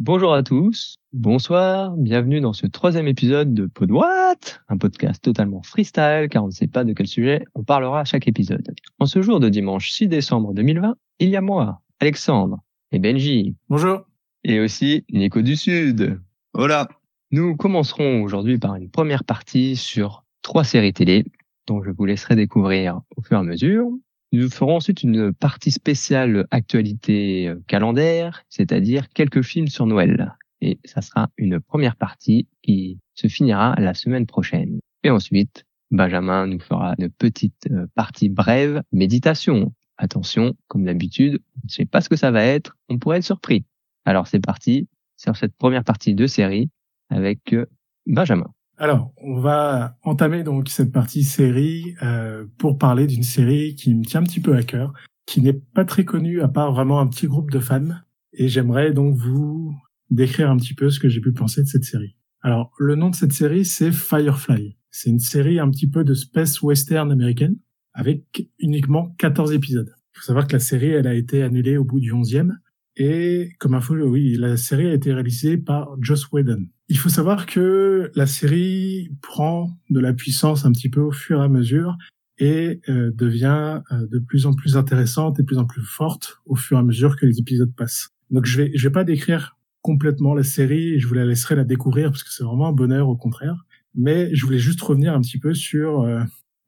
Bonjour à tous, bonsoir, bienvenue dans ce troisième épisode de Pod What, un podcast totalement freestyle car on ne sait pas de quel sujet on parlera à chaque épisode. En ce jour de dimanche 6 décembre 2020, il y a moi, Alexandre, et Benji. Bonjour. Et aussi Nico du Sud. Voilà. Nous commencerons aujourd'hui par une première partie sur trois séries télé dont je vous laisserai découvrir au fur et à mesure. Nous ferons ensuite une partie spéciale actualité euh, calendaire, c'est-à-dire quelques films sur Noël. Et ça sera une première partie qui se finira la semaine prochaine. Et ensuite, Benjamin nous fera une petite euh, partie brève méditation. Attention, comme d'habitude, je ne sais pas ce que ça va être, on pourrait être surpris. Alors c'est parti sur cette première partie de série avec euh, Benjamin. Alors, on va entamer donc cette partie série euh, pour parler d'une série qui me tient un petit peu à cœur, qui n'est pas très connue à part vraiment un petit groupe de fans. Et j'aimerais donc vous décrire un petit peu ce que j'ai pu penser de cette série. Alors, le nom de cette série, c'est Firefly. C'est une série un petit peu de space western américaine, avec uniquement 14 épisodes. Il faut savoir que la série, elle a été annulée au bout du 11e, et comme info, oui, la série a été réalisée par Joss Whedon. Il faut savoir que la série prend de la puissance un petit peu au fur et à mesure et euh, devient euh, de plus en plus intéressante et de plus en plus forte au fur et à mesure que les épisodes passent. Donc je vais je vais pas décrire complètement la série, je vous la laisserai la découvrir parce que c'est vraiment un bonheur au contraire. Mais je voulais juste revenir un petit peu sur euh,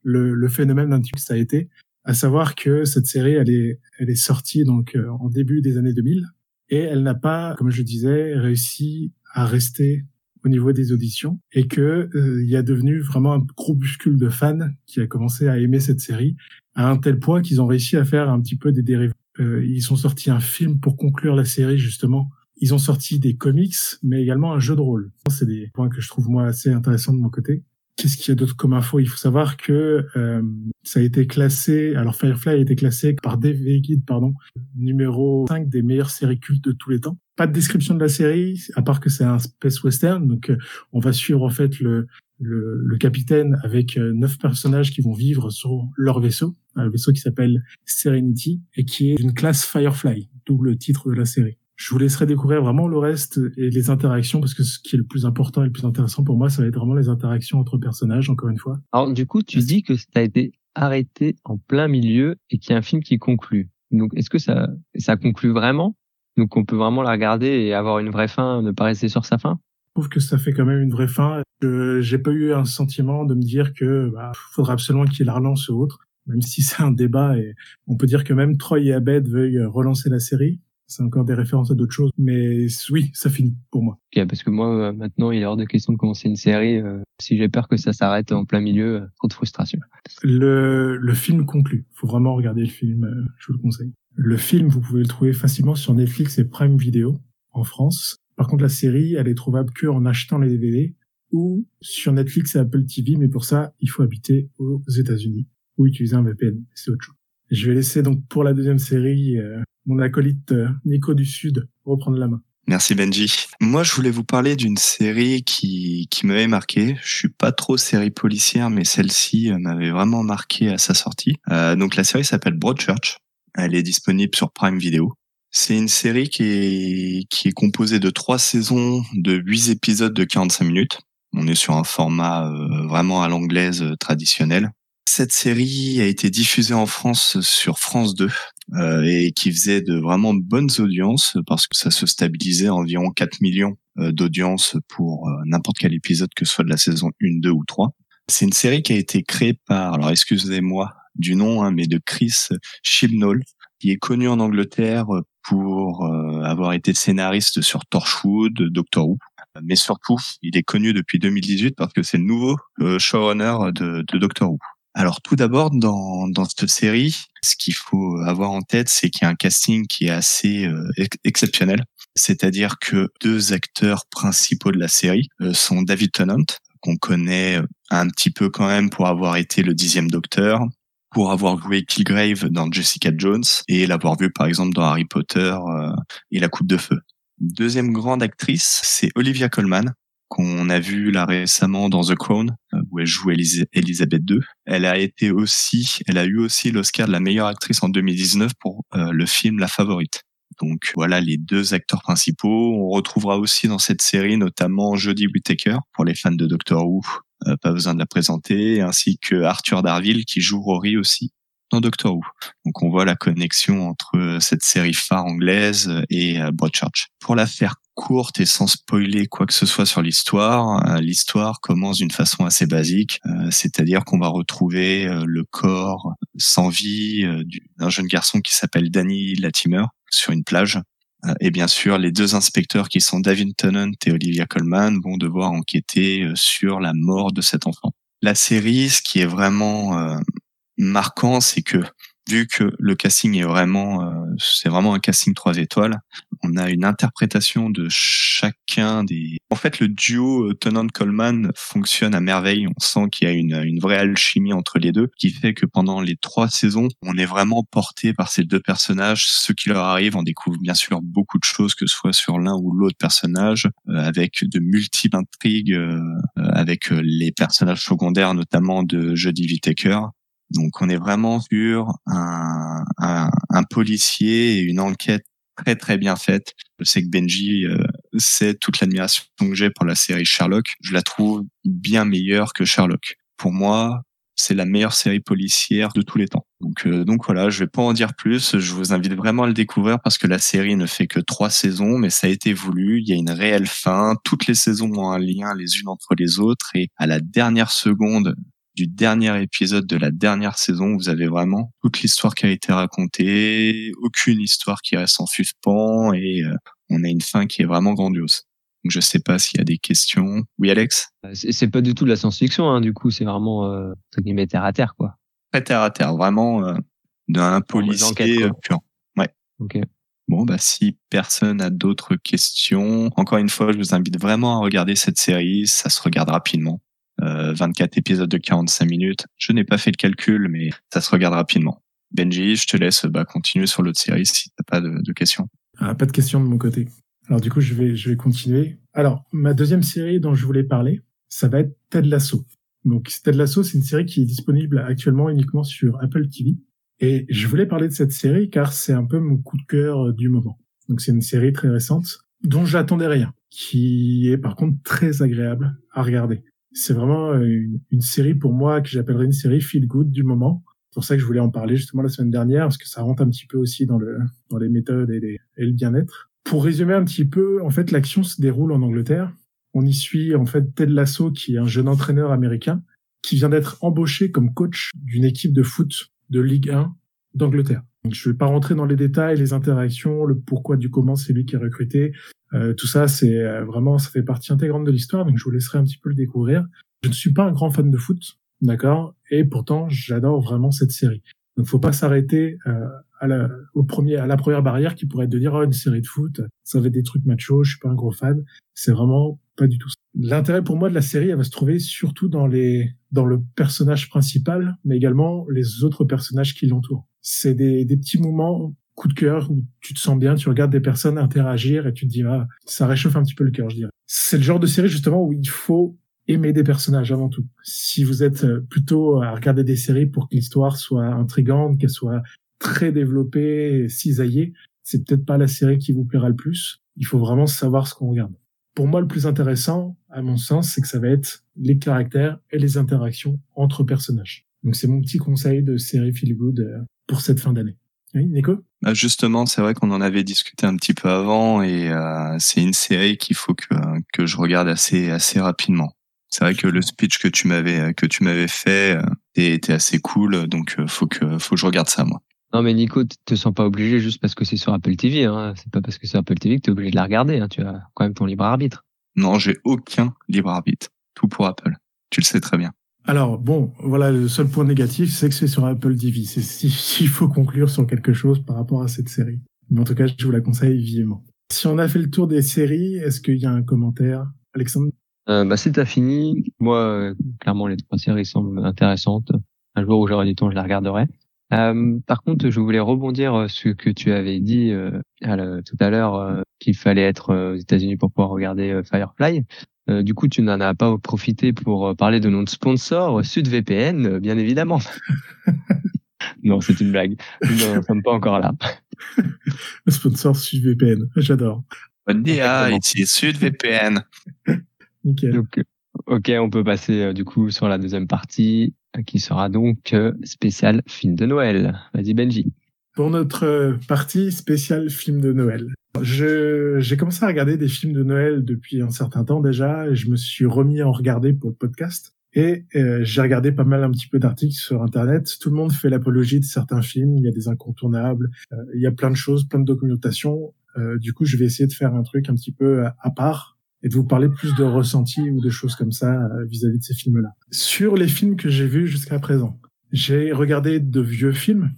le, le phénomène d'un type que ça a été à savoir que cette série, elle est, elle est sortie donc en début des années 2000 et elle n'a pas, comme je disais, réussi à rester au niveau des auditions et que euh, il y a devenu vraiment un groupuscule de fans qui a commencé à aimer cette série à un tel point qu'ils ont réussi à faire un petit peu des dérives. Euh, ils sont sortis un film pour conclure la série justement. Ils ont sorti des comics, mais également un jeu de rôle. C'est des points que je trouve moi assez intéressants de mon côté. Qu'est-ce qu'il y a d'autre comme info? Il faut savoir que euh, ça a été classé, alors Firefly a été classé par DV Guide, pardon, numéro 5 des meilleures séries cultes de tous les temps. Pas de description de la série, à part que c'est un space western, donc euh, on va suivre en fait le, le, le capitaine avec euh, neuf personnages qui vont vivre sur leur vaisseau, un vaisseau qui s'appelle Serenity et qui est d'une classe Firefly, d'où le titre de la série. Je vous laisserai découvrir vraiment le reste et les interactions parce que ce qui est le plus important et le plus intéressant pour moi, ça va être vraiment les interactions entre personnages, encore une fois. Alors du coup, tu dis que ça a été arrêté en plein milieu et qu'il y a un film qui conclut. Donc est-ce que ça ça conclut vraiment? Donc on peut vraiment la regarder et avoir une vraie fin, ne pas rester sur sa fin je trouve que ça fait quand même une vraie fin. J'ai pas eu un sentiment de me dire que bah, faudra absolument qu'il la relance ou autre, même si c'est un débat et on peut dire que même Troy et Abed veuillent relancer la série c'est encore des références à d'autres choses. Mais oui, ça finit pour moi. Ok, parce que moi, euh, maintenant, il est hors de question de commencer une série. Euh, si j'ai peur que ça s'arrête en plein milieu, euh, trop de frustration. Le, le film conclut. faut vraiment regarder le film, je vous le conseille. Le film, vous pouvez le trouver facilement sur Netflix et Prime Video en France. Par contre, la série, elle est trouvable que en achetant les DVD ou sur Netflix et Apple TV, mais pour ça, il faut habiter aux États-Unis ou utiliser un VPN. C'est autre chose. Je vais laisser donc pour la deuxième série mon acolyte euh, Nico du Sud reprendre la main. Merci Benji. Moi, je voulais vous parler d'une série qui, qui m'avait marqué. Je suis pas trop série policière, mais celle-ci euh, m'avait vraiment marqué à sa sortie. Euh, donc la série s'appelle Broadchurch. Elle est disponible sur Prime Video. C'est une série qui est, qui est composée de trois saisons de huit épisodes de 45 minutes. On est sur un format vraiment à l'anglaise traditionnel. Cette série a été diffusée en France sur France 2 euh, et qui faisait de vraiment bonnes audiences parce que ça se stabilisait à environ 4 millions euh, d'audience pour euh, n'importe quel épisode que ce soit de la saison 1, 2 ou 3. C'est une série qui a été créée par, alors excusez-moi du nom, hein, mais de Chris Chibnall, qui est connu en Angleterre pour avoir été scénariste sur Torchwood, Doctor Who, mais surtout, il est connu depuis 2018 parce que c'est le nouveau showrunner de Doctor Who. Alors tout d'abord dans, dans cette série, ce qu'il faut avoir en tête, c'est qu'il y a un casting qui est assez euh, exceptionnel. C'est-à-dire que deux acteurs principaux de la série euh, sont David Tennant, qu'on connaît euh, un petit peu quand même pour avoir été le dixième Docteur, pour avoir joué Killgrave dans Jessica Jones et l'avoir vu par exemple dans Harry Potter et La Coupe de Feu. Deuxième grande actrice, c'est Olivia Colman, qu'on a vu là récemment dans The Crown, euh, où elle joue Elisabeth II. Elle a été aussi, elle a eu aussi l'Oscar de la meilleure actrice en 2019 pour euh, le film La Favorite. Donc voilà les deux acteurs principaux. On retrouvera aussi dans cette série notamment Jodie Whittaker pour les fans de Doctor Who, euh, pas besoin de la présenter, ainsi que Arthur Darville qui joue Rory aussi dans Doctor Who. Donc on voit la connexion entre cette série phare anglaise et Broadchurch. Pour la faire courte et sans spoiler quoi que ce soit sur l'histoire, euh, l'histoire commence d'une façon assez basique, euh, c'est-à-dire qu'on va retrouver euh, le corps sans vie d'un jeune garçon qui s'appelle Danny Latimer sur une plage. Et bien sûr, les deux inspecteurs qui sont David Tennant et Olivia Colman vont devoir enquêter sur la mort de cet enfant. La série, ce qui est vraiment marquant, c'est que vu que le casting est vraiment, euh, c'est vraiment un casting trois étoiles, on a une interprétation de chacun des. En fait, le duo euh, Tennant Coleman fonctionne à merveille. On sent qu'il y a une, une vraie alchimie entre les deux, qui fait que pendant les trois saisons, on est vraiment porté par ces deux personnages. Ce qui leur arrive, on découvre bien sûr beaucoup de choses, que ce soit sur l'un ou l'autre personnage, euh, avec de multiples intrigues, avec les personnages secondaires, notamment de Jodie Whittaker, donc on est vraiment sur un, un, un, policier et une enquête très très bien faite. Je sais que Benji euh, toute l'admiration que j'ai pour la série Sherlock. Je la trouve bien meilleure que Sherlock. Pour moi, c'est la meilleure série policière de tous les temps. Donc, euh, donc voilà, je vais pas en dire plus. Je vous invite vraiment à le découvrir parce que la série ne fait que trois saisons, mais ça a été voulu. Il y a une réelle fin. Toutes les saisons ont un lien les unes entre les autres et à la dernière seconde, du dernier épisode de la dernière saison, vous avez vraiment toute l'histoire qui a été racontée, aucune histoire qui reste en suspens et euh, on a une fin qui est vraiment grandiose. Donc je sais pas s'il y a des questions. Oui, Alex? Euh, C'est pas du tout de la science-fiction, hein, du coup, c'est vraiment euh, guillemets terre à terre, quoi. Très terre à terre, vraiment euh, d'un policier pur. Ouais. Ok. Bon, bah si personne a d'autres questions, encore une fois, je vous invite vraiment à regarder cette série. Ça se regarde rapidement. 24 euh, épisodes de 45 minutes. Je n'ai pas fait le calcul, mais ça se regarde rapidement. Benji, je te laisse bah, continuer sur l'autre série si t'as pas de, de questions. Ah, pas de questions de mon côté. Alors du coup, je vais, je vais continuer. Alors, ma deuxième série dont je voulais parler, ça va être Ted Lasso. Donc Ted Lasso, c'est une série qui est disponible actuellement uniquement sur Apple TV. Et je voulais parler de cette série car c'est un peu mon coup de cœur euh, du moment. Donc c'est une série très récente dont j'attendais rien, qui est par contre très agréable à regarder c'est vraiment une, une, série pour moi que j'appellerais une série feel good du moment. C'est pour ça que je voulais en parler justement la semaine dernière parce que ça rentre un petit peu aussi dans le dans les méthodes et le bien-être. Pour résumer un petit peu, en fait, l'action se déroule en Angleterre. On y suit en fait Ted Lasso qui est un jeune entraîneur américain qui vient d'être embauché comme coach d'une équipe de foot de Ligue 1 d'Angleterre. Je ne vais pas rentrer dans les détails, les interactions, le pourquoi du comment c'est lui qui est recruté. Euh, tout ça, c'est euh, vraiment, ça fait partie intégrante de l'histoire, donc je vous laisserai un petit peu le découvrir. Je ne suis pas un grand fan de foot, d'accord, et pourtant j'adore vraiment cette série. Donc faut pas s'arrêter euh, à la, au premier, à la première barrière qui pourrait être de dire oh une série de foot, ça va être des trucs macho, je suis pas un gros fan. C'est vraiment pas du tout. L'intérêt pour moi de la série, elle va se trouver surtout dans les dans le personnage principal, mais également les autres personnages qui l'entourent. C'est des, des petits moments coup de cœur où tu te sens bien, tu regardes des personnes interagir et tu te dis ah ça réchauffe un petit peu le cœur, je dirais. C'est le genre de série justement où il faut aimer des personnages avant tout. Si vous êtes euh, plutôt à regarder des séries pour que l'histoire soit intrigante, qu'elle soit très développée, cisaillée, c'est peut-être pas la série qui vous plaira le plus. Il faut vraiment savoir ce qu'on regarde. Pour moi, le plus intéressant, à mon sens, c'est que ça va être les caractères et les interactions entre personnages. Donc c'est mon petit conseil de série feel good euh, pour cette fin d'année. Oui, Nico? Bah Justement, c'est vrai qu'on en avait discuté un petit peu avant et euh, c'est une série qu'il faut que, que je regarde assez, assez rapidement. C'est vrai que le speech que tu m'avais que tu m'avais fait euh, était assez cool, donc euh, faut que faut que je regarde ça moi. Non mais Nico, te sens pas obligé juste parce que c'est sur Apple TV. Hein. C'est pas parce que c'est Apple TV que tu es obligé de la regarder. Hein. Tu as quand même ton libre arbitre. Non, j'ai aucun libre arbitre. Tout pour Apple. Tu le sais très bien. Alors bon, voilà le seul point négatif, c'est que c'est sur Apple TV. C'est s'il faut conclure sur quelque chose par rapport à cette série. Mais en tout cas, je vous la conseille vivement. Si on a fait le tour des séries, est-ce qu'il y a un commentaire, Alexandre? Euh, Bah c'est fini. Moi, euh, clairement, les trois séries semblent intéressantes. Un jour où j'aurai du temps, je les regarderai. Euh, par contre, je voulais rebondir euh, sur ce que tu avais dit euh, tout à l'heure qu'il fallait être aux États-Unis pour pouvoir regarder Firefly. Euh, du coup, tu n'en as pas profité pour euh, parler de notre sponsor, SudVPN, euh, bien évidemment. non, c'est une blague. Nous n'en sommes pas encore là. Le sponsor SudVPN. J'adore. Bonne DA, ici SudVPN. Nickel. Donc, ok, on peut passer euh, du coup sur la deuxième partie, qui sera donc euh, spécial film de Noël. Vas-y Benji. Pour notre partie spéciale film de Noël. J'ai commencé à regarder des films de Noël depuis un certain temps déjà, et je me suis remis à en regarder pour le podcast. Et euh, j'ai regardé pas mal un petit peu d'articles sur Internet. Tout le monde fait l'apologie de certains films. Il y a des incontournables. euh, il y a plein de choses, plein de documentation. Euh, du coup, je vais essayer de faire un truc un petit peu à, à part et de vous parler plus de ressentis ou de choses comme ça euh, vis-à-vis de ces films-là. Sur les films que j'ai vus jusqu'à présent, j'ai regardé de vieux films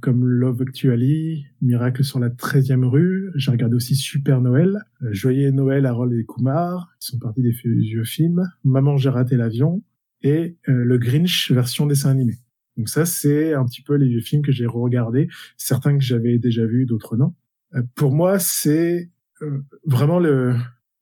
comme Love Actually, Miracle sur la 13e rue. J'ai regardé aussi Super Noël, Joyeux Noël, Harold et Kumar, qui sont partis des vieux films, Maman, j'ai raté l'avion, et euh, Le Grinch version dessin animé. Donc ça, c'est un petit peu les vieux films que j'ai regardés, certains que j'avais déjà vus, d'autres non. Euh, pour moi, c'est euh, vraiment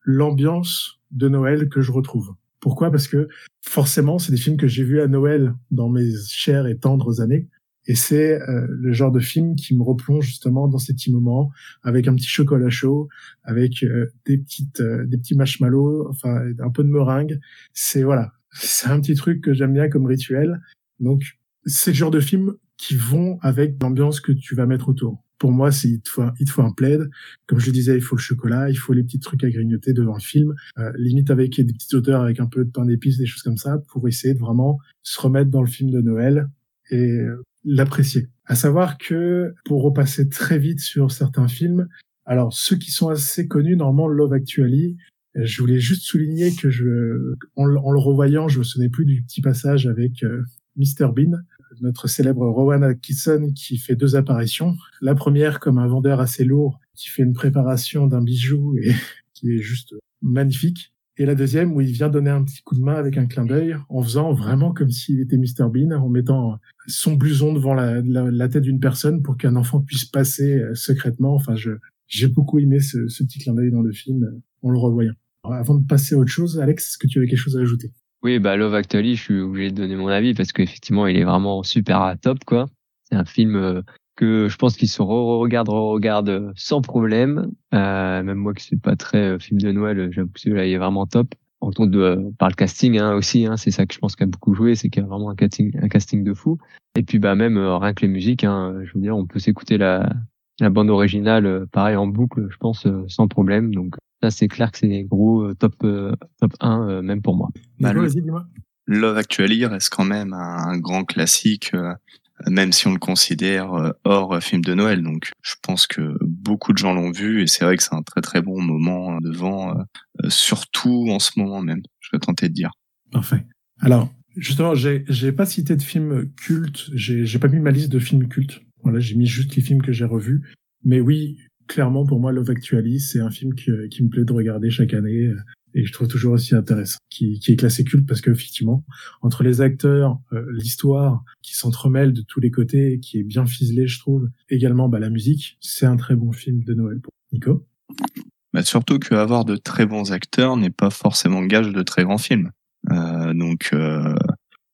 l'ambiance de Noël que je retrouve. Pourquoi? Parce que forcément, c'est des films que j'ai vus à Noël dans mes chères et tendres années. Et c'est euh, le genre de film qui me replonge justement dans ces petits moments, avec un petit chocolat chaud, avec euh, des petites, euh, des petits marshmallows, enfin un peu de meringue. C'est voilà, c'est un petit truc que j'aime bien comme rituel. Donc c'est le genre de film qui vont avec l'ambiance que tu vas mettre autour. Pour moi, c'est il te faut il te faut un plaid. Comme je le disais, il faut le chocolat, il faut les petits trucs à grignoter devant le film, euh, limite avec des petites odeurs, avec un peu de pain d'épices, des choses comme ça, pour essayer de vraiment se remettre dans le film de Noël et euh, l'apprécier. À savoir que pour repasser très vite sur certains films, alors ceux qui sont assez connus, normalement Love Actually, je voulais juste souligner que je, en, en le revoyant, je me souvenais plus du petit passage avec euh, Mr Bean, notre célèbre Rowan Atkinson qui fait deux apparitions. La première comme un vendeur assez lourd qui fait une préparation d'un bijou et qui est juste magnifique. Et la deuxième où il vient donner un petit coup de main avec un clin d'œil en faisant vraiment comme s'il était Mr Bean, en mettant son blouson devant la, tête d'une personne pour qu'un enfant puisse passer euh, secrètement. Enfin, j'ai beaucoup aimé ce, petit clin d'œil dans le film euh, en le revoyant. Avant de passer à autre chose, Alex, est-ce que tu avais quelque chose à ajouter? Oui, bah Love Actually, je suis obligé de donner mon avis parce qu'effectivement, il est vraiment super à top, quoi. C'est un film euh, que je pense qu'il se re-regarde, re-regarde euh, sans problème. Euh, même moi qui suis pas très euh, film de Noël, euh, j'avoue que celui-là, il est vraiment top. En compte de, euh, par le casting hein, aussi, hein, c'est ça que je pense qu'il a beaucoup joué, c'est qu'il y a vraiment un casting, un casting de fou. Et puis bah même euh, rien que les musiques, hein, je veux dire, on peut s'écouter la, la bande originale, euh, pareil en boucle, je pense, euh, sans problème. Donc ça, c'est clair que c'est gros euh, top euh, top 1, euh, même pour moi. Bah. Love Actually reste quand même un, un grand classique, euh, même si on le considère euh, hors euh, film de Noël. Donc, je pense que beaucoup de gens l'ont vu et c'est vrai que c'est un très très bon moment euh, devant, surtout en ce moment même. Je vais tenter de dire. Parfait. Alors, justement, j'ai pas cité de films cultes. J'ai pas mis ma liste de films cultes. Voilà, j'ai mis juste les films que j'ai revus. Mais oui, clairement, pour moi, Love Actually, c'est un film qui, qui me plaît de regarder chaque année et je trouve toujours aussi intéressant, qui, qui est classé culte parce qu'effectivement, entre les acteurs, euh, l'histoire qui s'entremêle de tous les côtés, qui est bien ficelé, je trouve, également bah, la musique, c'est un très bon film de Noël. Pour Nico. Bah, surtout qu'avoir de très bons acteurs n'est pas forcément gage de très grands films. Euh, donc, euh,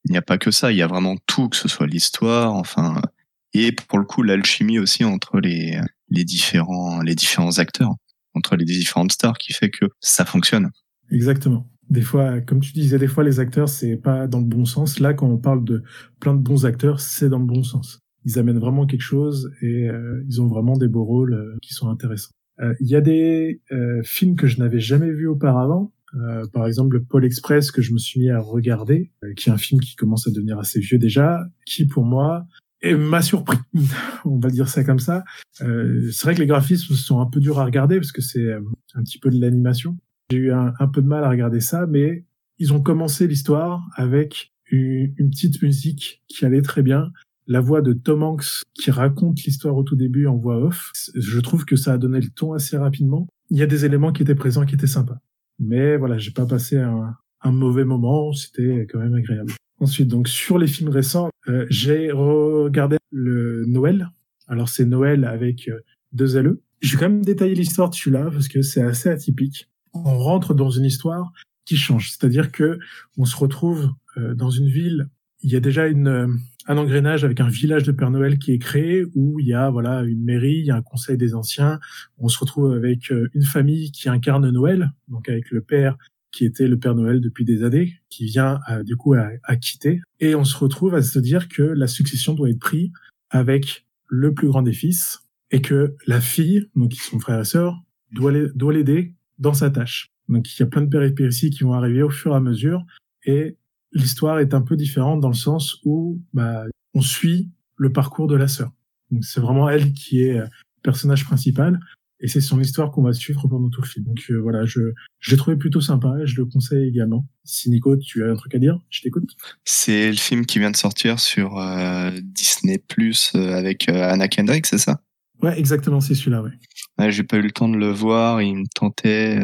il n'y a pas que ça. Il y a vraiment tout, que ce soit l'histoire, enfin, et pour le coup, l'alchimie aussi entre les, les différents, les différents acteurs, entre les différentes stars, qui fait que ça fonctionne. Exactement. Des fois, comme tu disais, des fois les acteurs c'est pas dans le bon sens. Là, quand on parle de plein de bons acteurs, c'est dans le bon sens. Ils amènent vraiment quelque chose et euh, ils ont vraiment des beaux rôles euh, qui sont intéressants. Euh, Il y a des films que je n'avais jamais vus auparavant. Par exemple, le Pôle Express que je me suis mis à regarder, qui est un film qui commence à devenir assez vieux déjà, qui pour moi et m'a surpris. On va dire ça comme ça. C'est vrai que les graphismes sont un peu durs à regarder parce que c'est un petit peu de l'animation. J'ai eu un, peu de mal à regarder ça, mais ils ont commencé l'histoire avec une, petite musique qui allait très bien. La voix de Tom Hanks qui raconte l'histoire au tout début en voix off. Je trouve que ça a donné le ton assez rapidement. Il y a des éléments qui étaient présents qui étaient sympas. Mais voilà, j'ai pas passé un, mauvais moment. C'était quand même agréable. Ensuite, donc sur les films récents, euh, j'ai regardé le Noël. Alors c'est Noël avec euh, deux LE. Je vais quand même détailler l'histoire de celui-là parce que c'est assez atypique on rentre dans une histoire qui change. C'est-à-dire que on se retrouve euh, dans une ville. Il y a déjà une, euh, un engrenage avec un village de Père Noël qui est créé où il y a voilà une mairie, il y a un conseil des anciens. On se retrouve avec euh, une famille qui incarne Noël, donc avec le père qui était le Père Noël depuis des années, qui vient du coup à, quitter, et on se retrouve à se dire que la succession doit être prise avec le plus grand des fils et que la fille, donc qui sont frères et sœurs, doit l'aider dans sa tâche. Donc il y a plein de péripéties qui vont arriver au fur et à mesure et l'histoire est un peu différente dans le sens où bah, on suit le parcours de la sœur. Donc c'est vraiment elle qui est euh, personnage principal et c'est son histoire qu'on va suivre pendant tout le film. Donc euh, voilà, je je l'ai trouvé plutôt sympa et je le conseille également. Si Nico, tu as un truc à dire, je t'écoute. C'est le film qui vient de sortir sur euh, Disney Plus avec Anna Kendrick, c'est ça? Ouais, exactement, c'est celui-là, ouais. J'ai pas eu le temps de le voir, il me tentait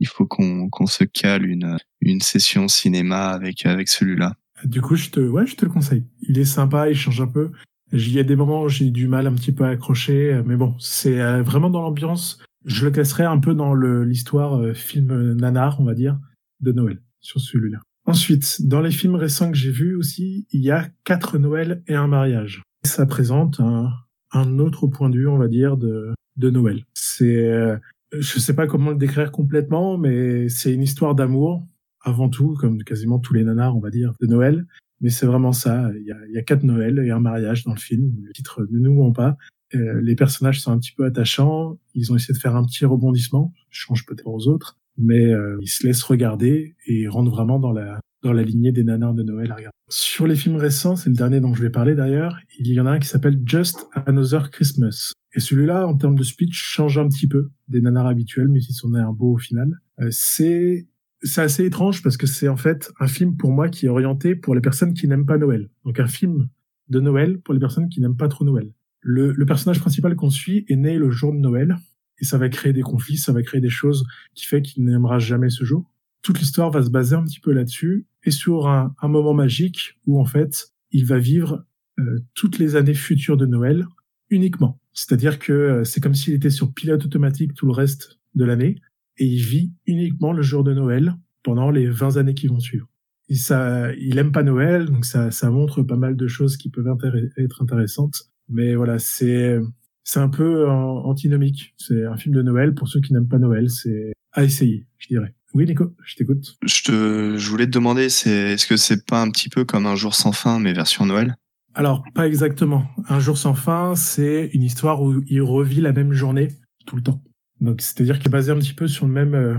il faut qu'on qu'on se cale une une session cinéma avec avec celui-là. Du coup, je te ouais, je te le conseille. Il est sympa, il change un peu. Il y a des moments où j'ai du mal un petit peu à accrocher, mais bon, c'est euh, vraiment dans l'ambiance. Je le classerais un peu dans l'histoire euh, film nanar, on va dire, de Noël sur celui-là. Ensuite, dans les films récents que j'ai vus aussi, il y a quatre Noëls et un mariage. Ça présente un, un autre point de vue, on va dire, de, de Noël. C'est euh, je sais pas comment le décrire complètement, mais c'est une histoire d'amour avant tout, comme quasiment tous les nanars, on va dire, de Noël. Mais c'est vraiment ça. Il y a, il y a quatre Noëls et un mariage dans le film. Le titre ne nous ment pas. Euh, les personnages sont un petit peu attachants. Ils ont essayé de faire un petit rebondissement. Je change peut-être aux autres, mais euh, ils se laissent regarder et rentrent vraiment dans la dans la lignée des nanars de Noël à regarder. Sur les films récents, c'est le dernier dont je vais parler d'ailleurs. Il y en a un qui s'appelle Just Another Christmas. Et celui-là, en termes de speech, change un petit peu des nanars habituels, mais si c'en est un beau au final. Euh, c'est c'est assez étrange parce que c'est en fait un film pour moi qui est orienté pour les personnes qui n'aiment pas Noël. Donc un film de Noël pour les personnes qui n'aiment pas trop Noël. Le, le personnage principal qu'on suit est né le jour de Noël et ça va créer des conflits, ça va créer des choses qui fait qu'il n'aimera jamais ce jour. Toute l'histoire va se baser un petit peu là-dessus et sur un, moment magique où en fait il va vivre euh, toutes les années futures de Noël uniquement. C'est-à-dire que euh, c'est comme s'il était sur pilote automatique tout le reste de l'année et il vit uniquement le jour de Noël pendant les 20 années qui vont suivre. Il aime pas Noël, donc ça, ça montre pas mal de choses qui peuvent être intéressantes. Mais voilà, c'est c'est un peu antinomique. C'est un film de Noël pour ceux qui n'aiment pas Noël. C'est à essayer, je dirais. Oui, Nico, je t'écoute. Je te, je voulais te demander, c'est, est-ce que c'est pas un petit peu comme un jour sans fin, mais version Noël? Alors, pas exactement. Un jour sans fin, c'est une histoire où il revit la même journée tout le temps. Donc, c'est-à-dire qu'il est basé un petit peu sur le même, euh,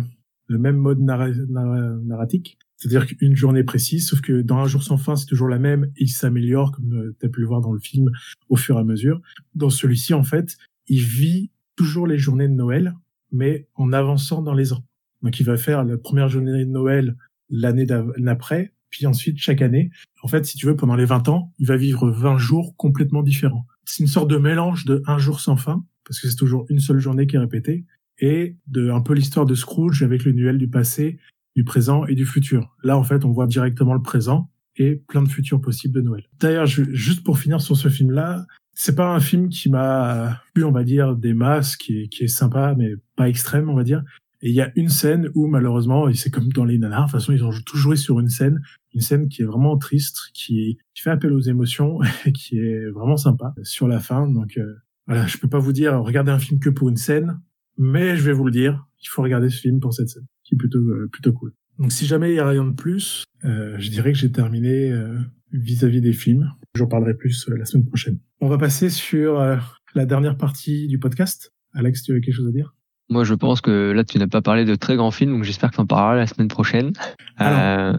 le même mode narratique. C'est-à-dire qu'une journée précise, sauf que dans un jour sans fin, c'est toujours la même et il s'améliore, comme euh, tu as pu le voir dans le film, au fur et à mesure. Dans celui-ci, en fait, il vit toujours les journées de Noël, mais en avançant dans les ans. Donc, il va faire la première journée de Noël l'année d'après, puis ensuite chaque année. En fait, si tu veux, pendant les 20 ans, il va vivre 20 jours complètement différents. C'est une sorte de mélange de un jour sans fin, parce que c'est toujours une seule journée qui est répétée, et de un peu l'histoire de Scrooge avec le duel du passé, du présent et du futur. Là, en fait, on voit directement le présent et plein de futurs possibles de Noël. D'ailleurs, juste pour finir sur ce film-là, c'est pas un film qui m'a plu, on va dire, des masses, qui est, qui est sympa, mais pas extrême, on va dire. Et il y a une scène où malheureusement, c'est comme dans les nanars, de toute façon, ils ont tout joué sur une scène, une scène qui est vraiment triste, qui, fait appel aux émotions, et qui est vraiment sympa sur la fin. Donc euh, voilà, je peux pas vous dire regardez un film que pour une scène, mais je vais vous le dire, il faut regarder ce film pour cette scène, qui est plutôt euh, plutôt cool. Donc si jamais il y a rien de plus, euh, je dirais que j'ai terminé vis-à-vis des films. J'en parlerai plus la semaine prochaine. On va passer sur la dernière partie du podcast. Alex, tu as quelque chose à dire? Moi, je pense que là, tu n'as pas parlé de très grands films, donc j'espère que tu en parleras la semaine prochaine. euh...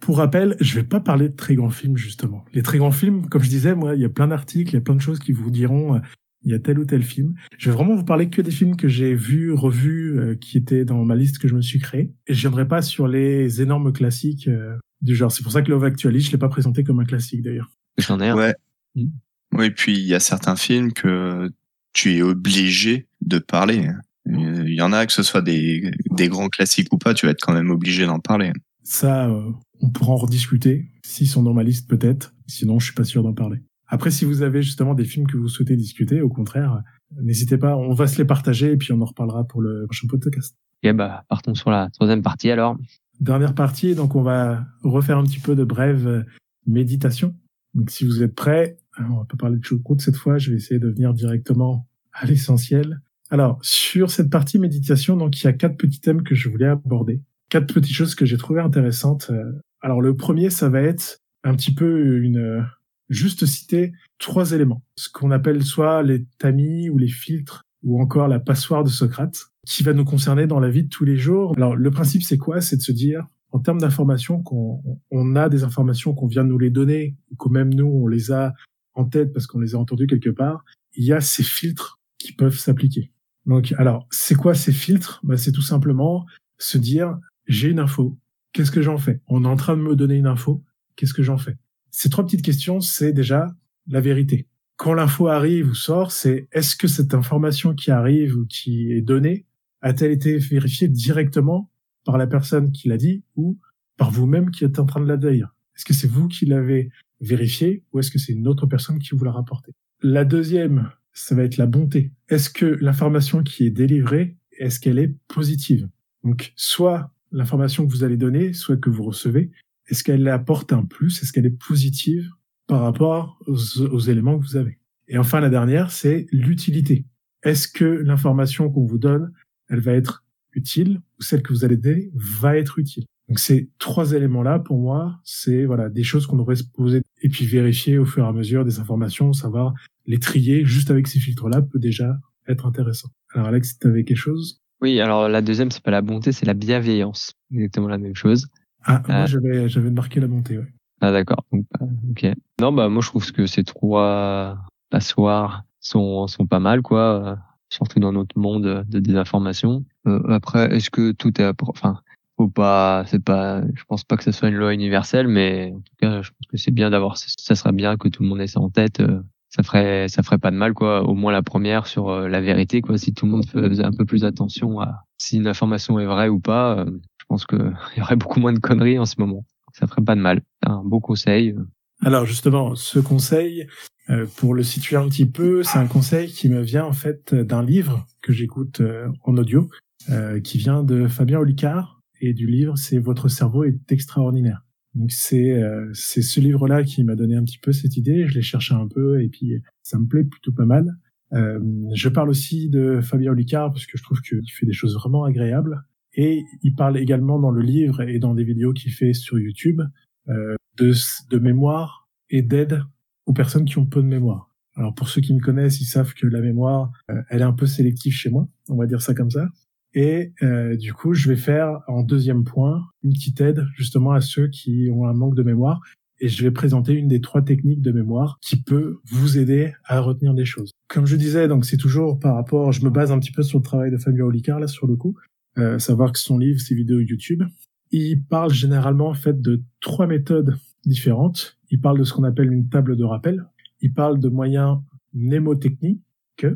Pour rappel, je vais pas parler de très grands films, justement. Les très grands films, comme je disais, moi, il y a plein d'articles, il y a plein de choses qui vous diront, euh, il y a tel ou tel film. Je vais vraiment vous parler que des films que j'ai vus, revus, euh, qui étaient dans ma liste que je me suis créée. Et je viendrai pas sur les énormes classiques euh, du genre. C'est pour ça que Love Actually, je l'ai pas présenté comme un classique, d'ailleurs. J'en ai un. Ouais. Mm. Oui, puis il y a certains films que tu es obligé de parler. Hein. Il y en a, que ce soit des, des grands classiques ou pas, tu vas être quand même obligé d'en parler. Ça, euh, on pourra en rediscuter. S'ils sont dans ma liste, peut-être. Sinon, je suis pas sûr d'en parler. Après, si vous avez justement des films que vous souhaitez discuter, au contraire, n'hésitez pas. On va se les partager et puis on en reparlera pour le prochain podcast. Ok, bah, partons sur la troisième partie alors. Dernière partie, donc on va refaire un petit peu de brève méditation. Donc si vous êtes prêts, on va pas parler de choucroute cette fois, je vais essayer de venir directement à l'essentiel. Alors, sur cette partie méditation, donc il y a quatre petits thèmes que je voulais aborder. Quatre petites choses que j'ai trouvées intéressantes. Alors le premier, ça va être un petit peu une juste citer trois éléments. Ce qu'on appelle soit les tamis ou les filtres ou encore la passoire de Socrate, qui va nous concerner dans la vie de tous les jours. Alors le principe c'est quoi? C'est de se dire en termes d'informations qu'on on a des informations qu'on vient de nous les donner ou que même nous on les a en tête parce qu'on les a entendues quelque part. Il y a ces filtres qui peuvent s'appliquer. Donc alors c'est quoi ces filtres? Bah, C'est tout simplement se dire j'ai une info, qu'est-ce que j'en fais? On est en train de me donner une info, qu'est-ce que j'en fais? Ces trois petites questions, c'est déjà la vérité. Quand l'info arrive ou sort, c'est est-ce que cette information qui arrive ou qui est donnée a-t-elle été vérifiée directement par la personne qui l'a dit ou par vous-même qui êtes en train de la dire? Est-ce que c'est vous qui l'avez vérifié ou est-ce que c'est une autre personne qui vous l'a rapporté La deuxième, ça va être la bonté. Est-ce que l'information qui est délivrée, est-ce qu'elle est positive? Donc, soit l'information que vous allez donner, soit que vous recevez, est-ce qu'elle apporte un plus? Est-ce qu'elle est positive par rapport aux, éléments que vous avez? Et enfin, la dernière, c'est l'utilité. Est-ce que l'information qu'on vous donne, elle va être utile ou celle que vous allez donner va être utile? Donc ces trois éléments-là, pour moi, c'est voilà des choses qu'on devrait se poser et puis vérifier au fur et à mesure des informations, savoir les trier juste avec ces filtres-là peut déjà être intéressant. Alors Alex, tu avais quelque chose? Oui, alors la deuxième, c'est pas la bonté, c'est la bienveillance. Exactement la même chose. Ah, moi euh, j'avais j'avais marqué la bonté, ouais. Ah d'accord. Bah, ok. Non bah moi je trouve que ces trois passoires sont sont pas mal quoi, surtout dans notre monde de désinformation. Euh, après est-ce que tout est enfin faut pas c'est pas je pense pas que ce soit une loi universelle mais en tout cas je pense que c'est bien d'avoir ça serait bien que tout le monde ait ça en tête euh, ça ferait ça ferait pas de mal quoi au moins la première sur euh, la vérité quoi si tout le monde faisait un peu plus attention à si une information est vraie ou pas je pense que il y aurait beaucoup moins de conneries en ce moment ça ferait pas de mal. Un beau conseil. Alors justement, ce conseil, euh, pour le situer un petit peu, c'est un conseil qui me vient en fait d'un livre que j'écoute euh, en audio, euh, qui vient de Fabien Olicard et du livre c'est Votre cerveau est extraordinaire. Donc c'est c'est ce livre-là qui m'a donné un petit peu cette idée. Je l'ai cherché un peu et puis ça me plaît plutôt pas mal. je parle aussi de Fabien Olicard parce que je trouve qu'il fait des choses vraiment agréables. Et il parle également dans le livre et dans des vidéos qu'il fait sur YouTube euh, de, de mémoire et d'aide aux personnes qui ont peu de mémoire. Alors pour ceux qui me connaissent, ils savent que la mémoire, euh, elle est un peu sélective chez moi, on va dire ça comme ça. Et euh, du coup, je vais faire en deuxième point une petite aide justement à ceux qui ont un manque de mémoire. Et je vais présenter une des trois techniques de mémoire qui peut vous aider à retenir des choses. Comme je disais, donc c'est toujours par rapport, je me base un petit peu sur le travail de Fabio Olicard là sur le coup, euh, savoir que son livre, ses vidéos YouTube, il parle généralement en fait de trois méthodes différentes. Il parle de ce qu'on appelle une table de rappel. Il parle de moyens mnémotechniques, je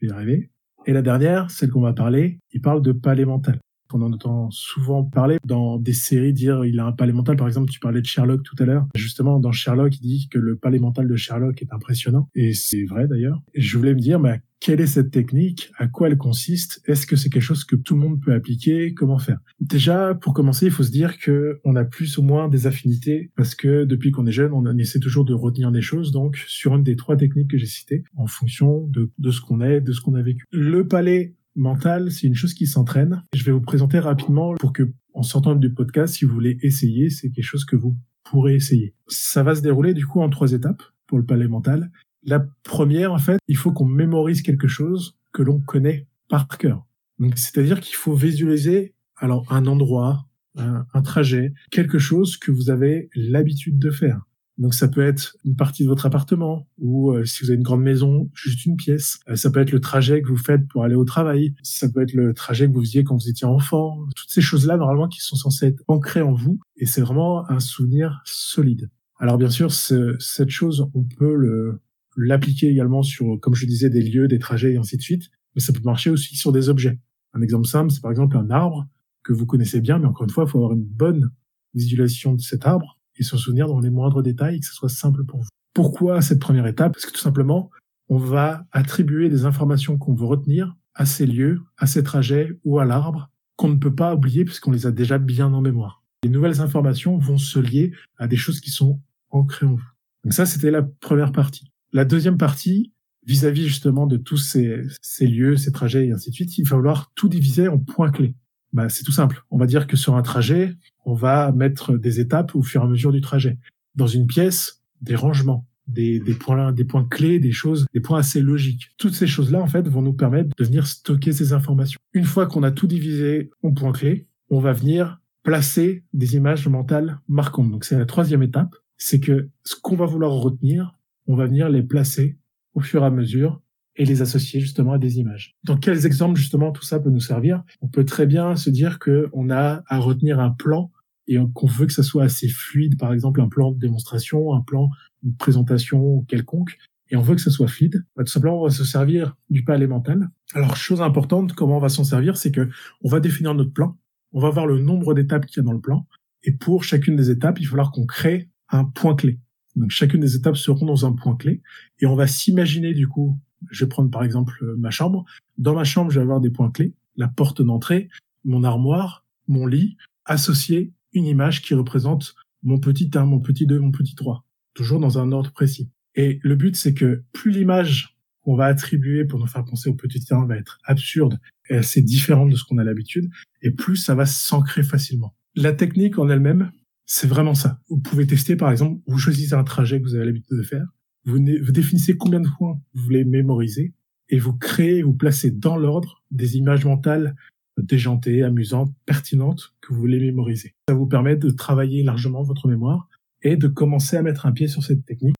vais y arriver. Et la dernière, celle qu'on va parler, il parle de palais mental. On en entend souvent parler dans des séries dire il a un palais mental. Par exemple, tu parlais de Sherlock tout à l'heure. Justement, dans Sherlock, il dit que le palais mental de Sherlock est impressionnant. Et c'est vrai d'ailleurs. Je voulais me dire, mais quelle est cette technique À quoi elle consiste Est-ce que c'est quelque chose que tout le monde peut appliquer Comment faire? Déjà, pour commencer, il faut se dire que on a plus ou moins des affinités parce que depuis qu'on est jeune, on essaie toujours de retenir des choses. Donc, sur une des trois techniques que j'ai citées, en fonction de, de ce qu'on est, de ce qu'on a vécu. Le palais mental, c'est une chose qui s'entraîne. Je vais vous présenter rapidement pour que, en sortant du podcast, si vous voulez essayer, c'est quelque chose que vous pourrez essayer. Ça va se dérouler du coup en trois étapes pour le palais mental. La première, en fait, il faut qu'on mémorise quelque chose que l'on connaît par cœur. Donc, c'est-à-dire qu'il faut visualiser alors un endroit, un, trajet, quelque chose que vous avez l'habitude de faire. Donc ça peut être une partie de votre appartement ou euh, si vous avez une grande maison, juste une pièce. Euh, ça peut être le trajet que vous faites pour aller au travail. Ça peut être le trajet que vous faisiez quand vous étiez enfant. Toutes ces choses-là normalement qui sont censées être ancrées en vous et c'est vraiment un souvenir solide. Alors bien sûr, cette chose, on peut le l'appliquer également sur, comme je disais, des lieux, des trajets et ainsi de suite. Mais ça peut marcher aussi sur des objets. Un exemple simple, c'est par exemple un arbre que vous connaissez bien, mais encore une fois, il faut avoir une bonne visualisation de cet arbre et se souvenir dans les moindres détails, que ce soit simple pour vous. Pourquoi cette première étape? Parce que tout simplement, on va attribuer des informations qu'on veut retenir à ces lieux, à ces trajets ou à l'arbre qu'on ne peut pas oublier puisqu'on les a déjà bien en mémoire. Les nouvelles informations vont se lier à des choses qui sont ancrées en vous. Donc ça, c'était la première partie. La deuxième partie, vis-à-vis justement de tous ces, lieux, ces trajets et ainsi de suite, il va falloir tout diviser en points clés. Bah, c'est tout simple. On va dire que sur un trajet, on va mettre des étapes au fur et à mesure du trajet. Dans une pièce, des rangements, des, des points, des points clés, des choses, des points assez logiques. Toutes ces choses-là, en fait, vont nous permettre de venir stocker ces informations. Une fois qu'on a tout divisé en points clés, on va venir placer des images mentales marquantes. Donc c'est la troisième étape, c'est que ce qu'on va vouloir retenir, on va venir les placer au fur et à mesure et les associer justement à des images. Dans quels exemples justement tout ça peut nous servir? On peut très bien se dire que on a à retenir un plan et qu'on veut que ça soit assez fluide, par exemple un plan de démonstration, un plan de présentation quelconque, et on veut que ça soit fluide, bah, tout simplement on va se servir du palais mental. Alors chose importante, comment on va s'en servir, c'est que on va définir notre plan, on va voir le nombre d'étapes qu'il y a dans le plan, et pour chacune des étapes, il va falloir qu'on crée un point clé. Donc chacune des étapes seront dans un point clé, et on va s'imaginer du coup, je vais prendre par exemple ma chambre, dans ma chambre je vais avoir des points clés, la porte d'entrée, mon armoire, mon lit, associé une image qui représente mon petit 1, mon petit 2, mon petit 3, toujours dans un ordre précis. Et le but, c'est que plus l'image qu'on va attribuer pour nous faire penser au petit 1 va être absurde et assez différente de ce qu'on a l'habitude, et plus ça va s'ancrer facilement. La technique en elle-même, c'est vraiment ça. Vous pouvez tester, par exemple, vous choisissez un trajet que vous avez l'habitude de faire, vous, définissez combien de points vous voulez mémoriser, et vous créez, vous placez dans l'ordre des images mentales déjantée, amusante, pertinente que vous voulez mémoriser. Ça vous permet de travailler largement votre mémoire et de commencer à mettre un pied sur cette technique.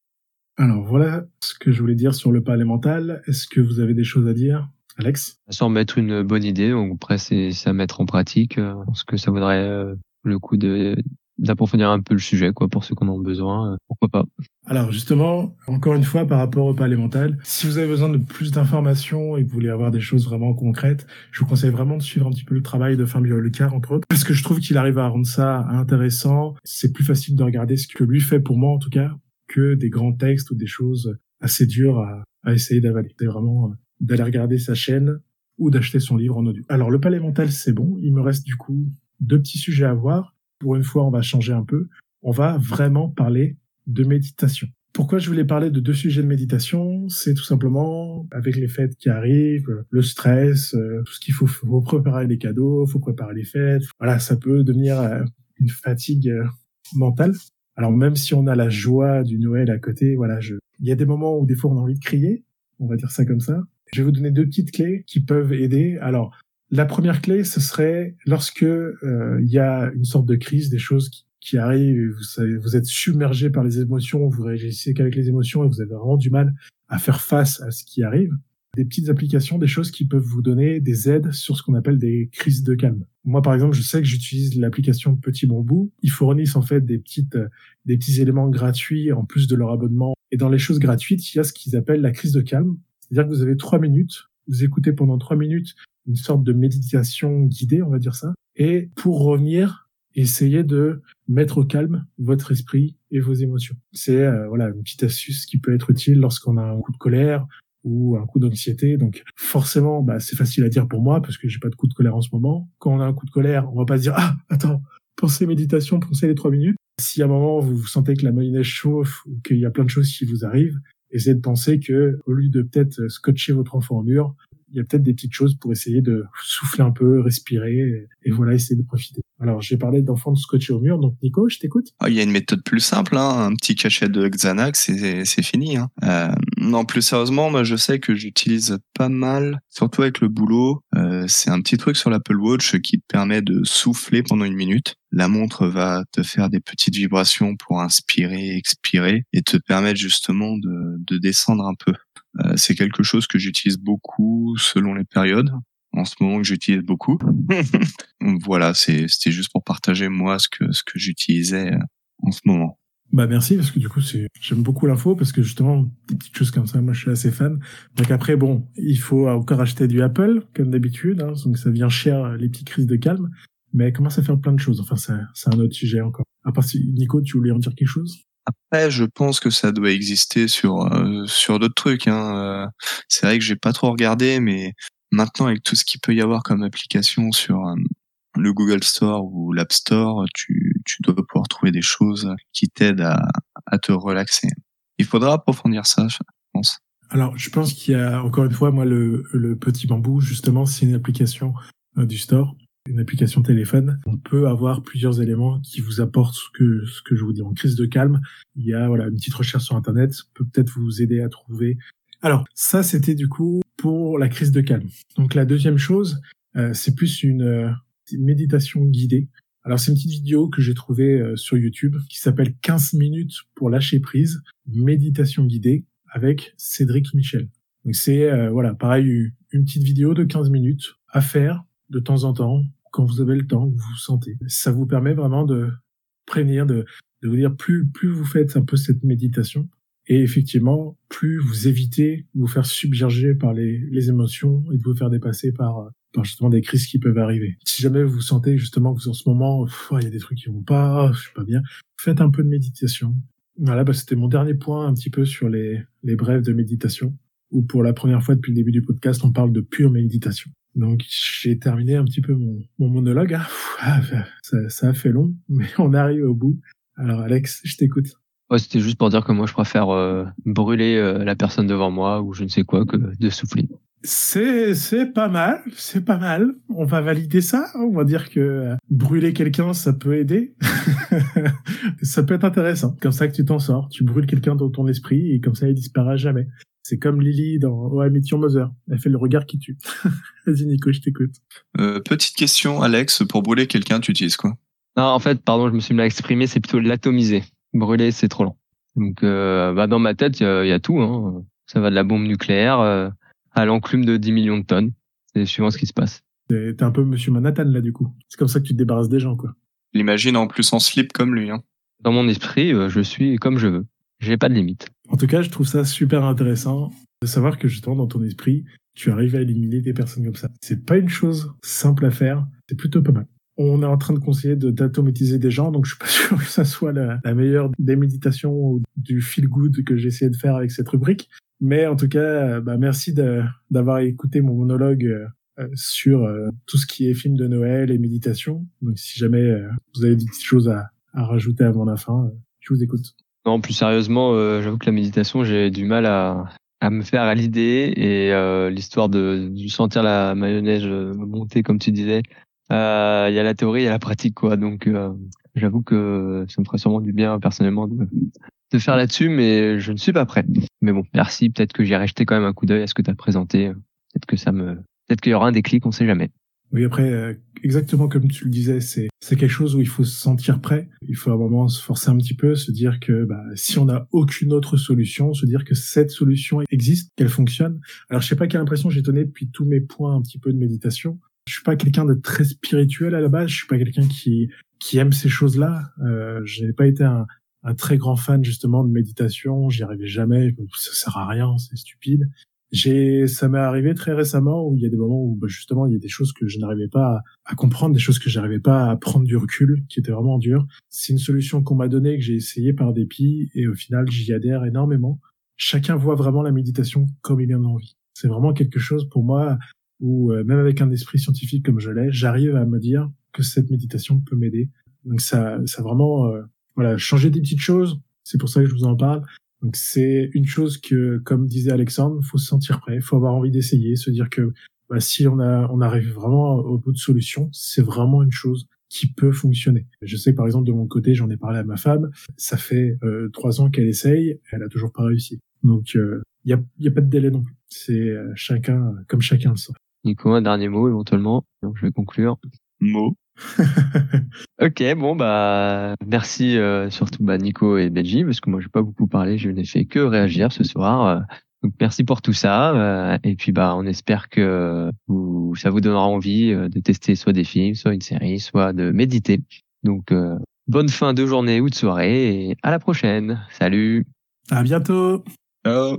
Alors voilà ce que je voulais dire sur le palais mental. Est-ce que vous avez des choses à dire Alex? Sans mettre une bonne idée, donc après c'est à mettre en pratique. Euh, ce que ça vaudrait euh, le coup de d'approfondir un peu le sujet, quoi, pour ceux qui en ont besoin, euh, pourquoi pas. Alors justement, encore une fois, par rapport au palais mental, si vous avez besoin de plus d'informations et que vous voulez avoir des choses vraiment concrètes, je vous conseille vraiment de suivre un petit peu le travail de Fabio Lecard, entre autres, parce que je trouve qu'il arrive à rendre ça intéressant. C'est plus facile de regarder ce que lui fait pour moi, en tout cas, que des grands textes ou des choses assez dures à, à essayer d'avaler. C'est vraiment euh, d'aller regarder sa chaîne ou d'acheter son livre en audio. Alors le palais mental, c'est bon. Il me reste du coup deux petits sujets à voir pour une fois, on va changer un peu. On va vraiment parler de méditation. Pourquoi je voulais parler de deux sujets de méditation? C'est tout simplement avec les fêtes qui arrivent, le stress, euh, tout ce qu'il faut, faut préparer les cadeaux, faut préparer les fêtes. Voilà, ça peut devenir euh, une fatigue euh, mentale. Alors même si on a la joie du Noël à côté, voilà, je... il y a des moments où des fois on a envie de crier, on va dire ça comme ça. Je vais vous donner deux petites clés qui peuvent aider. Alors la première clé, ce serait lorsque euh, il y a une sorte de crise, des choses qui, arrivent, vous, vous êtes submergé par les émotions, vous réagissez qu'avec les émotions et vous avez vraiment du mal à faire face à ce qui arrive. Des petites applications, des choses qui peuvent vous donner des aides sur ce qu'on appelle des crises de calme. Moi, par exemple, je sais que j'utilise l'application Petit Bambou. Ils fournissent en fait des petites, des petits éléments gratuits en plus de leur abonnement. Et dans les choses gratuites, il y a ce qu'ils appellent la crise de calme. C'est-à-dire que vous avez trois minutes, vous écoutez pendant trois minutes une sorte de méditation guidée, on va dire ça. Et pour revenir, essayer de mettre au calme votre esprit et vos émotions. C'est euh, voilà une petite astuce qui peut être utile lorsqu'on a un coup de colère ou un coup d'anxiété. Donc forcément, bah, c'est facile à dire pour moi parce que j'ai pas de coup de colère en ce moment. Quand on a un coup de colère, on va pas se dire ah attends, pensez méditation, pensez les trois minutes. Si à un moment vous, vous sentez que la mayonnaise chauffe ou qu'il y a plein de choses qui vous arrivent, essayez de penser que au lieu de peut-être scotcher votre enfant au mur, il y a peut-être des petites choses pour essayer de souffler un peu, respirer, et, voilà, essayer de profiter. Alors, j'ai parlé d'enfants scotché au mur, donc Nico, je t'écoute. Ah, il y a une méthode plus simple, hein, un petit cachet de Xanax, c'est fini. Hein. Euh, non, plus sérieusement, moi, je sais que j'utilise pas mal, surtout avec le boulot. Euh, c'est un petit truc sur l'Apple Watch qui te permet de souffler pendant une minute. La montre va te faire des petites vibrations pour inspirer, expirer, et te permettre justement de, de descendre un peu. Euh, c'est quelque chose que j'utilise beaucoup selon les périodes. En ce moment, que j'utilise beaucoup. voilà, c'était juste pour partager moi ce que ce que j'utilisais euh, en ce moment. Bah merci parce que du coup c'est j'aime beaucoup l'info parce que justement des petites choses comme ça moi je suis assez fan. Donc après bon il faut encore acheter du Apple comme d'habitude hein, donc ça vient cher les petites crises de calme mais comment ça faire plein de choses enfin c'est c'est un autre sujet encore. À part si Nico tu voulais en dire quelque chose? Après, je pense que ça doit exister sur euh, sur d'autres trucs. Hein. Euh, c'est vrai que j'ai pas trop regardé, mais maintenant avec tout ce qu'il peut y avoir comme application sur euh, le Google Store ou l'App Store, tu, tu dois pouvoir trouver des choses qui t'aident à, à te relaxer. Il faudra approfondir ça, je pense. Alors, je pense qu'il y a encore une fois, moi, le, le petit bambou, justement, c'est une application euh, du store, une application téléphone. On peut avoir plusieurs éléments qui vous apportent ce que ce que je vous dis en crise de calme. Il y a voilà une petite recherche sur internet peut peut-être vous aider à trouver. Alors ça, c'était du coup pour la crise de calme. Donc la deuxième chose, euh, c'est plus une euh, méditation guidée. Alors c'est une petite vidéo que j'ai trouvée sur YouTube qui s'appelle 15 minutes pour lâcher prise, méditation guidée avec Cédric Michel. Donc c'est euh, voilà, pareil une petite vidéo de 15 minutes à faire de temps en temps quand vous avez le temps, vous vous sentez. Ça vous permet vraiment de prévenir de, de vous dire plus plus vous faites un peu cette méditation et effectivement, plus vous évitez de vous faire submerger par les, les émotions et de vous faire dépasser par, par justement des crises qui peuvent arriver. Si jamais vous sentez justement que vous en ce moment, il y a des trucs qui vont pas, je suis pas bien, faites un peu de méditation. Voilà, bah, c'était mon dernier point un petit peu sur les, les brèves de méditation, où pour la première fois depuis le début du podcast, on parle de pure méditation. Donc j'ai terminé un petit peu mon, mon monologue. Hein. Ah, ça, ça, a fait long, mais on arrive au bout. Alors Alex, je t'écoute. Ouais, c'était juste pour dire que moi je préfère euh, brûler euh, la personne devant moi ou je ne sais quoi que de souffler. C'est c'est pas mal, c'est pas mal. On va valider ça. On va dire que euh, brûler quelqu'un, ça peut aider. ça peut être intéressant. Comme ça que tu t'en sors. Tu brûles quelqu'un dans ton esprit et comme ça il disparaît jamais. C'est comme Lily dans Oh I Met Mother. Elle fait le regard qui tue. Vas-y Nico, je t'écoute. Euh, petite question, Alex. Pour brûler quelqu'un, tu utilises quoi? Non, en fait, pardon, je me suis mal exprimé. C'est plutôt l'atomiser. Brûler, c'est trop lent. Donc, euh, bah, dans ma tête, il y, a tout. Hein. Ça va de la bombe nucléaire. Euh, à l'enclume de 10 millions de tonnes. C'est suivant ce qui se passe. T'es un peu Monsieur Manhattan là du coup. C'est comme ça que tu te débarrasses des gens quoi. L'imagine en plus en slip comme lui. Hein. Dans mon esprit, euh, je suis comme je veux. J'ai pas de limite. En tout cas, je trouve ça super intéressant de savoir que justement dans ton esprit, tu arrives à éliminer des personnes comme ça. C'est pas une chose simple à faire. C'est plutôt pas mal. On est en train de conseiller d'automatiser des gens, donc je suis pas sûr que ça soit la, meilleure des méditations ou du feel good que j'ai essayé de faire avec cette rubrique. Mais en tout cas, euh, bah, merci d'avoir écouté mon monologue euh, sur euh, tout ce qui est film de Noël et méditation. Donc si jamais vous avez des petites choses à, à rajouter avant la fin, je vous écoute. Non, plus sérieusement, j'avoue que la méditation, j'ai du mal à, à me faire à l'idée et l'histoire de, de sentir la mayonnaise monter, comme tu disais. Il y a la théorie et la pratique, quoi. Donc j'avoue que ça me ferait sûrement du bien personnellement de, faire là-dessus, mais je ne suis pas prêt. Mais bon, merci. Peut-être que j'irai jeter quand même un coup d'œil à ce que tu as présenté. Peut-être que ça me, peut-être qu'il y aura un déclic, on sait jamais. Oui, après, euh, exactement comme tu le disais, c'est c'est quelque chose où il faut se sentir prêt. Il faut à un moment se forcer un petit peu, se dire que bah, si on n'a aucune autre solution, se dire que cette solution existe, qu'elle fonctionne. Alors, je sais pas quelle impression j'ai donné depuis tous mes points un petit peu de méditation. Je suis pas quelqu'un de très spirituel à la base. Je suis pas quelqu'un qui qui aime ces choses-là. Euh, je n'ai pas été un, un très grand fan justement de méditation. J'y arrivais jamais. Ça sert à rien, c'est stupide. J'ai, ça m'est arrivé très récemment où il y a des moments où bah, justement il y a des choses que je n'arrivais pas à, comprendre, des choses que j'arrivais pas à prendre du recul, qui étaient vraiment dures. C'est une solution qu'on m'a donnée que j'ai essayé par dépit et au final j'y adhère énormément. Chacun voit vraiment la méditation comme il en a envie. C'est vraiment quelque chose pour moi où euh, même avec un esprit scientifique comme je l'ai, j'arrive à me dire que cette méditation peut m'aider. Donc ça, ça vraiment euh, voilà, changer des petites choses. C'est pour ça que je vous en parle. Donc c'est une chose que, comme disait Alexandre, faut se sentir prêt, faut avoir envie d'essayer, se dire que bah, si on a, on arrive vraiment au bout de solution, c'est vraiment une chose qui peut fonctionner. Je sais par exemple de mon côté, j'en ai parlé à ma femme, ça fait euh, trois ans qu'elle essaye, elle a toujours pas réussi. Donc il euh, y, a, y a pas de délai non plus. C'est euh, chacun comme chacun le sent. Nico, un dernier mot éventuellement. Donc je vais conclure. Mot. ok, bon bah merci euh, surtout bah, Nico et Benji parce que moi j'ai pas beaucoup parlé, je n'ai fait que réagir ce soir. Euh, donc merci pour tout ça euh, et puis bah on espère que vous, ça vous donnera envie de tester soit des films, soit une série, soit de méditer. Donc bonne fin de journée ou de soirée et à la prochaine. Salut. À bientôt. Ciao.